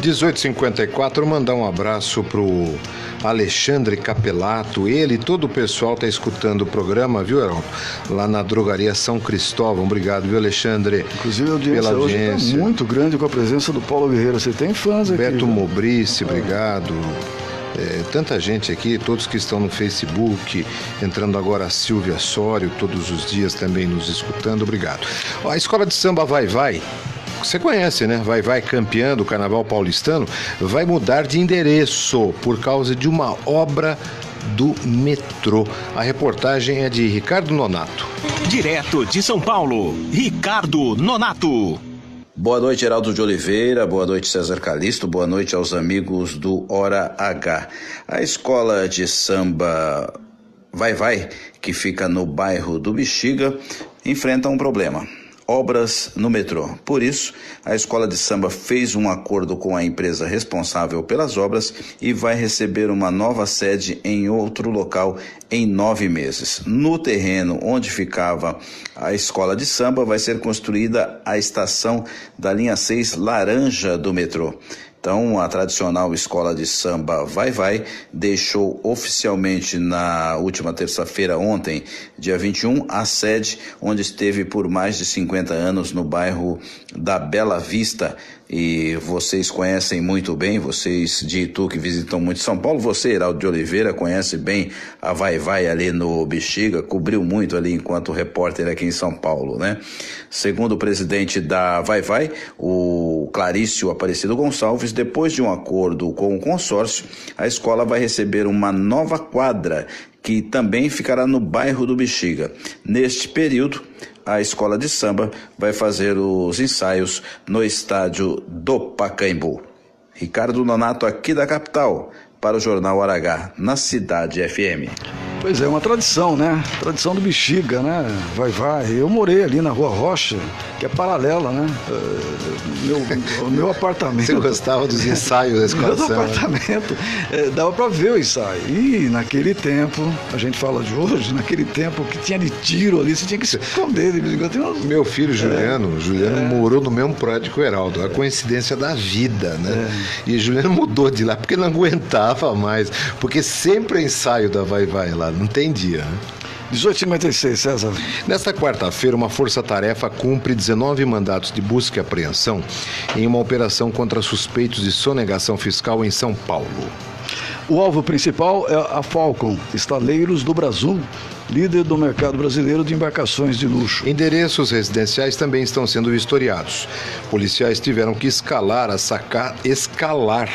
1854, mandar um abraço pro Alexandre Capelato. Ele e todo o pessoal está escutando o programa, viu, Heraldo? Lá na drogaria São Cristóvão. Obrigado, viu, Alexandre? Inclusive a audiência, pela audiência. hoje tá muito grande com a presença do Paulo Guerreiro. Você tem fãs aqui. Beto Mobrice, obrigado. É, tanta gente aqui, todos que estão no Facebook, entrando agora a Silvia Sório, todos os dias também nos escutando, obrigado. Ó, a escola de samba Vai Vai você conhece, né? Vai Vai campeã do Carnaval Paulistano, vai mudar de endereço por causa de uma obra do metrô. A reportagem é de Ricardo Nonato. Direto de São Paulo, Ricardo Nonato. Boa noite, Geraldo de Oliveira. Boa noite, César Calisto. Boa noite aos amigos do Hora H. A escola de samba Vai Vai, que fica no bairro do Bexiga, enfrenta um problema obras no metrô. Por isso, a escola de samba fez um acordo com a empresa responsável pelas obras e vai receber uma nova sede em outro local em nove meses. No terreno onde ficava a escola de samba, vai ser construída a estação da linha 6 Laranja do metrô. Então, a tradicional escola de samba Vai Vai deixou oficialmente na última terça-feira, ontem, dia 21, a sede onde esteve por mais de 50 anos no bairro da Bela Vista, e vocês conhecem muito bem, vocês de Itu que visitam muito São Paulo, você, Heraldo de Oliveira, conhece bem a Vai Vai ali no Bexiga, cobriu muito ali enquanto repórter aqui em São Paulo, né? Segundo o presidente da Vai Vai, o Clarício Aparecido Gonçalves, depois de um acordo com o consórcio, a escola vai receber uma nova quadra que também ficará no bairro do Bexiga. Neste período, a escola de samba vai fazer os ensaios no estádio do Pacaembu. Ricardo Nonato aqui da capital para o Jornal Aragá, na Cidade FM. Pois é, uma tradição, né? Tradição do Bexiga, né? Vai, vai. Eu morei ali na Rua Rocha, que é paralela, né? Uh, meu, o meu (laughs) apartamento. Você gostava dos ensaios da escola? Meu apartamento, é, dava para ver o ensaio. E naquele tempo, a gente fala de hoje, naquele tempo que tinha de tiro ali, você tinha que se esconder. Meu filho Juliano, é, Juliano é. morou no mesmo prédio que o Heraldo. A coincidência da vida, né? É. E Juliano mudou de lá porque não aguentava mais. Porque sempre é ensaio da Vai Vai lá, não tem dia. Né? 1856, César. Nesta quarta-feira, uma força-tarefa cumpre 19 mandatos de busca e apreensão em uma operação contra suspeitos de sonegação fiscal em São Paulo. O alvo principal é a Falcon, estaleiros do Brasil, líder do mercado brasileiro de embarcações de luxo. Endereços residenciais também estão sendo vistoriados. Policiais tiveram que escalar a, saca... escalar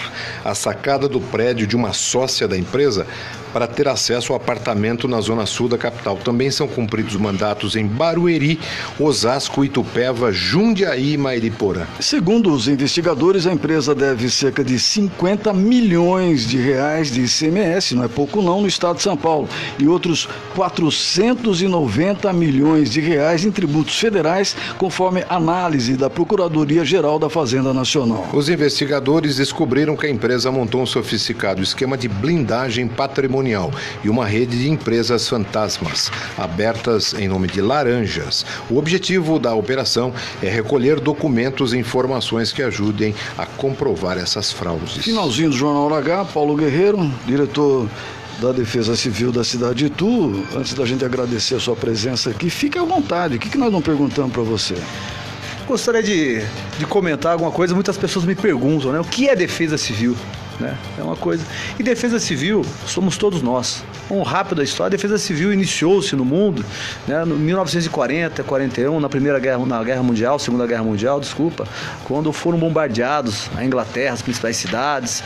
a sacada do prédio de uma sócia da empresa para ter acesso ao apartamento na zona sul da capital. Também são cumpridos mandatos em Barueri, Osasco, Itupeva, Jundiaí e Mairiporã. Segundo os investigadores, a empresa deve cerca de 50 milhões de reais de ICMS, não é pouco não, no estado de São Paulo, e outros 490 milhões de reais em tributos federais, conforme análise da Procuradoria-Geral da Fazenda Nacional. Os investigadores descobriram que a empresa montou um sofisticado esquema de blindagem patrimonial patrimonial e uma rede de empresas fantasmas, abertas em nome de laranjas. O objetivo da operação é recolher documentos e informações que ajudem a comprovar essas fraudes. Finalzinho do Jornal H, Paulo Guerreiro, diretor da Defesa Civil da cidade de Itu. Antes da gente agradecer a sua presença aqui, fique à vontade. O que, que nós não perguntamos para você? Gostaria de, de comentar alguma coisa. Muitas pessoas me perguntam, né? O que é defesa civil? Né? É uma coisa. E defesa civil somos todos nós. Um rápido a história, a defesa civil iniciou-se no mundo, né, no 1940, 41, na primeira guerra, na guerra mundial, segunda guerra mundial, desculpa, quando foram bombardeados a Inglaterra, as principais cidades,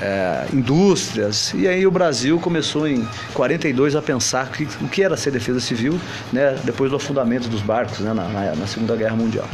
é, indústrias, e aí o Brasil começou em 42 a pensar que, o que era ser defesa civil, né, depois do afundamento dos barcos né, na, na, na segunda guerra mundial.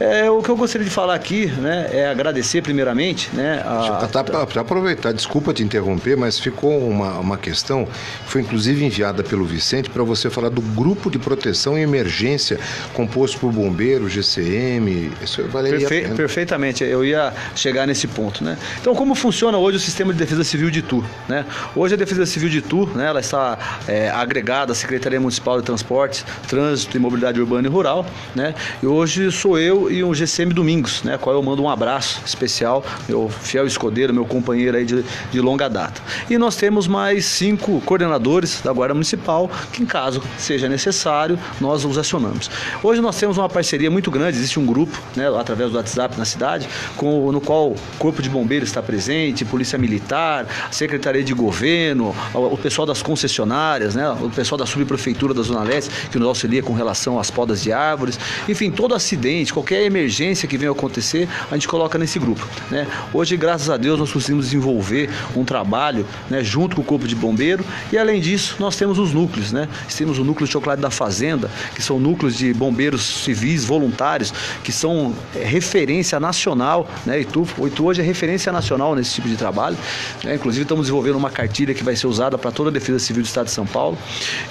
É, o que eu gostaria de falar aqui, né, é agradecer primeiramente, né, a... Tá, para aproveitar, desculpa te interromper, mas ficou uma, uma questão, foi inclusive enviada pelo Vicente para você falar do grupo de proteção e emergência composto por bombeiros, GCM, isso valeria Perfe Perfeitamente, eu ia chegar nesse ponto, né. Então, como funciona hoje o sistema de defesa civil de Itu, né? Hoje a defesa civil de Itu, né, ela está é, agregada à Secretaria Municipal de Transportes, Trânsito e Mobilidade Urbana e Rural, né, e hoje sou eu e o GCM Domingos, né, qual eu mando um abraço especial, meu fiel escudeiro, meu companheiro aí de, de longa data. E nós temos mais cinco coordenadores da Guarda Municipal, que em caso seja necessário, nós os acionamos. Hoje nós temos uma parceria muito grande, existe um grupo, né, através do WhatsApp na cidade, com, no qual o Corpo de Bombeiros está presente, Polícia Militar, Secretaria de Governo, o pessoal das concessionárias, né, o pessoal da Subprefeitura da Zona Leste, que nos auxilia com relação às podas de árvores, enfim, todo acidente, qualquer qualquer emergência que venha acontecer, a gente coloca nesse grupo. Né? Hoje, graças a Deus, nós conseguimos desenvolver um trabalho né, junto com o Corpo de Bombeiro e, além disso, nós temos os núcleos. Né? Temos o núcleo de chocolate da Fazenda, que são núcleos de bombeiros civis voluntários, que são é, referência nacional. Né? Itu, Itu hoje é referência nacional nesse tipo de trabalho. Né? Inclusive, estamos desenvolvendo uma cartilha que vai ser usada para toda a Defesa Civil do Estado de São Paulo.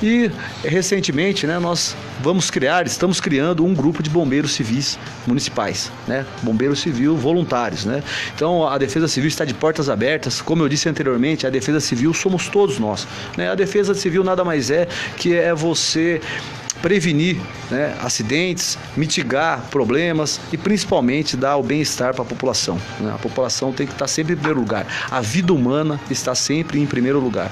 E, recentemente, né, nós vamos criar, estamos criando um grupo de bombeiros civis municipais, né? Bombeiro civil voluntários, né? Então a Defesa Civil está de portas abertas. Como eu disse anteriormente, a Defesa Civil somos todos nós. Né? A Defesa Civil nada mais é que é você prevenir né, acidentes, mitigar problemas e principalmente dar o bem-estar para a população. Né? A população tem que estar sempre em primeiro lugar. A vida humana está sempre em primeiro lugar.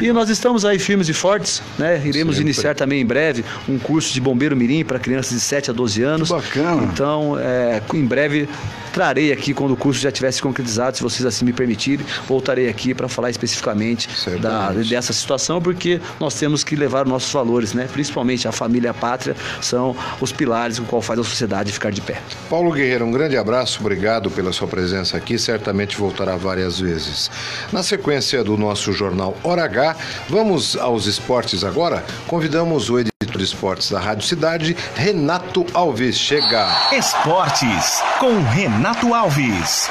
E nós estamos aí firmes e fortes, né? Iremos sempre. iniciar também em breve um curso de bombeiro mirim para crianças de 7 a 12 anos. Que bacana. Então, é, em breve trarei aqui quando o curso já tivesse concretizado, se vocês assim me permitirem, voltarei aqui para falar especificamente da, dessa situação, porque nós temos que levar nossos valores, né? Principalmente a família e a pátria são os pilares com qual faz a sociedade ficar de pé. Paulo Guerreiro, um grande abraço, obrigado pela sua presença aqui, certamente voltará várias vezes. Na sequência do nosso jornal Hora H, vamos aos esportes agora. Convidamos o editor de esportes da Rádio Cidade, Renato Alves. Chega! Esportes com Renato Alves.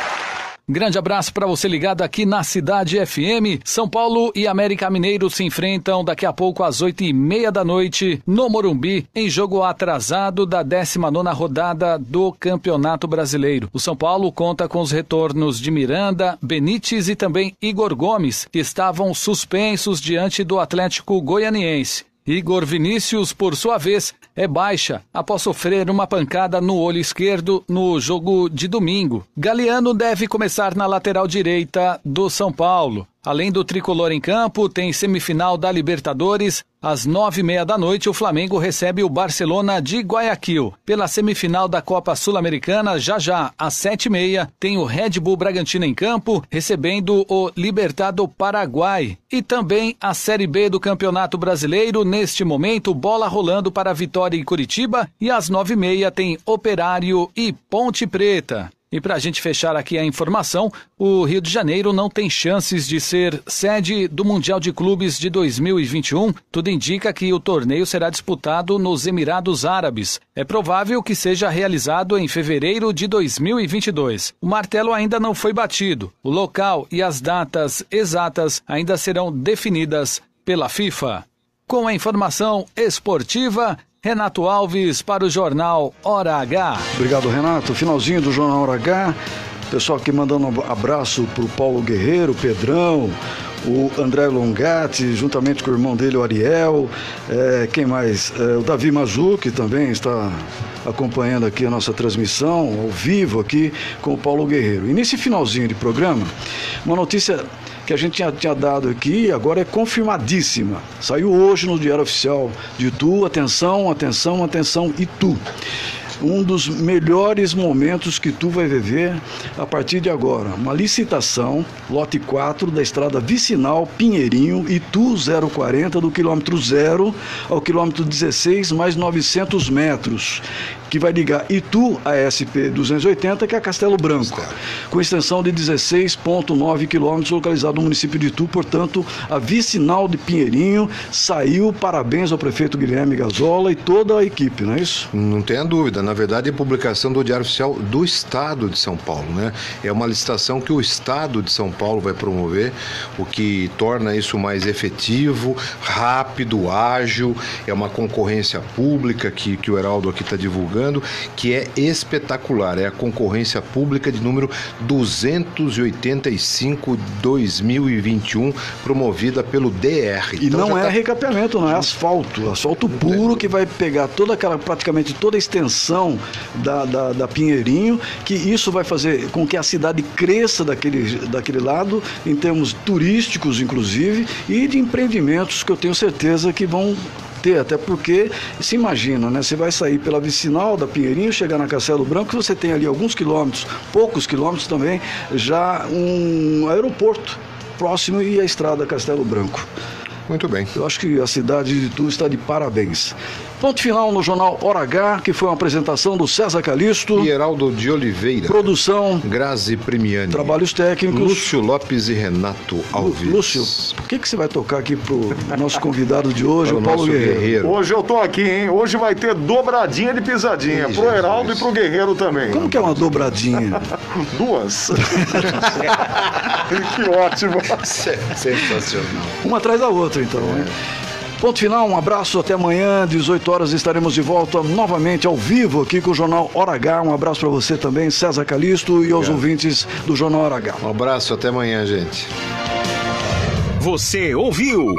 Grande abraço para você ligado aqui na Cidade FM. São Paulo e América Mineiro se enfrentam daqui a pouco às oito e meia da noite no Morumbi, em jogo atrasado da 19 rodada do Campeonato Brasileiro. O São Paulo conta com os retornos de Miranda, Benítez e também Igor Gomes, que estavam suspensos diante do Atlético Goianiense. Igor Vinícius, por sua vez, é baixa após sofrer uma pancada no olho esquerdo no jogo de domingo. Galeano deve começar na lateral direita do São Paulo. Além do tricolor em campo, tem semifinal da Libertadores. Às nove e meia da noite, o Flamengo recebe o Barcelona de Guayaquil. Pela semifinal da Copa Sul-Americana, já já, às sete e meia, tem o Red Bull Bragantino em campo, recebendo o Libertado Paraguai. E também a Série B do Campeonato Brasileiro, neste momento, bola rolando para Vitória e Curitiba. E às nove e meia tem Operário e Ponte Preta. E para a gente fechar aqui a informação, o Rio de Janeiro não tem chances de ser sede do Mundial de Clubes de 2021. Tudo indica que o torneio será disputado nos Emirados Árabes. É provável que seja realizado em fevereiro de 2022. O martelo ainda não foi batido. O local e as datas exatas ainda serão definidas pela FIFA. Com a informação esportiva, Renato Alves para o Jornal Hora H. Obrigado, Renato. Finalzinho do Jornal Hora H. Pessoal aqui mandando um abraço para o Paulo Guerreiro, Pedrão, o André Longatti, juntamente com o irmão dele, o Ariel. É, quem mais? É, o Davi Mazu, que também está acompanhando aqui a nossa transmissão, ao vivo aqui com o Paulo Guerreiro. E nesse finalzinho de programa, uma notícia que a gente tinha, tinha dado aqui, agora é confirmadíssima. Saiu hoje no Diário Oficial de Itu, atenção, atenção, atenção, Itu um dos melhores momentos que tu vai viver a partir de agora. Uma licitação, lote 4 da estrada vicinal Pinheirinho, Itu 040, do quilômetro 0 ao quilômetro 16, mais 900 metros que vai ligar Itu a SP 280, que é Castelo Branco, com extensão de 16,9 quilômetros, localizado no município de Itu. Portanto, a vicinal de Pinheirinho saiu. Parabéns ao prefeito Guilherme Gazola e toda a equipe, não é isso? Não tenha dúvida. Na verdade, é publicação do Diário Oficial do Estado de São Paulo, né? É uma licitação que o Estado de São Paulo vai promover, o que torna isso mais efetivo, rápido, ágil. É uma concorrência pública que, que o Heraldo aqui está divulgando que é espetacular. É a concorrência pública de número 285-2021, promovida pelo DR. E então não é tá... recapeamento, não é asfalto. Asfalto puro que vai pegar toda aquela, praticamente toda a extensão da, da, da Pinheirinho, que isso vai fazer com que a cidade cresça daquele, daquele lado, em termos turísticos, inclusive, e de empreendimentos que eu tenho certeza que vão ter, até porque se imagina, né? Você vai sair pela vicinal da Pinheirinho, chegar na Castelo Branco, você tem ali alguns quilômetros, poucos quilômetros também, já um aeroporto próximo e a estrada Castelo Branco. Muito bem. Eu acho que a cidade de Tu está de parabéns. Ponto final no jornal Hora H, que foi uma apresentação do César Calisto. E Heraldo de Oliveira. Produção. Grazi Primiani. Trabalhos técnicos. Lúcio Lopes e Renato Alves. Lúcio, o que, que você vai tocar aqui pro nosso convidado de hoje, o Paulo Guerreiro. Guerreiro. Hoje eu tô aqui, hein? Hoje vai ter dobradinha de pisadinha. Ih, pro Heraldo Jesus. e pro Guerreiro também. Como que é uma dobradinha? (laughs) Duas. (laughs) que ótimo. Sensacional. Uma atrás da outra, então, é. hein? Ponto final, um abraço, até amanhã, 18 horas estaremos de volta novamente ao vivo aqui com o Jornal Hora H. Um abraço para você também, César Calisto, e aos ouvintes do Jornal Hora H. Um abraço, até amanhã, gente. Você ouviu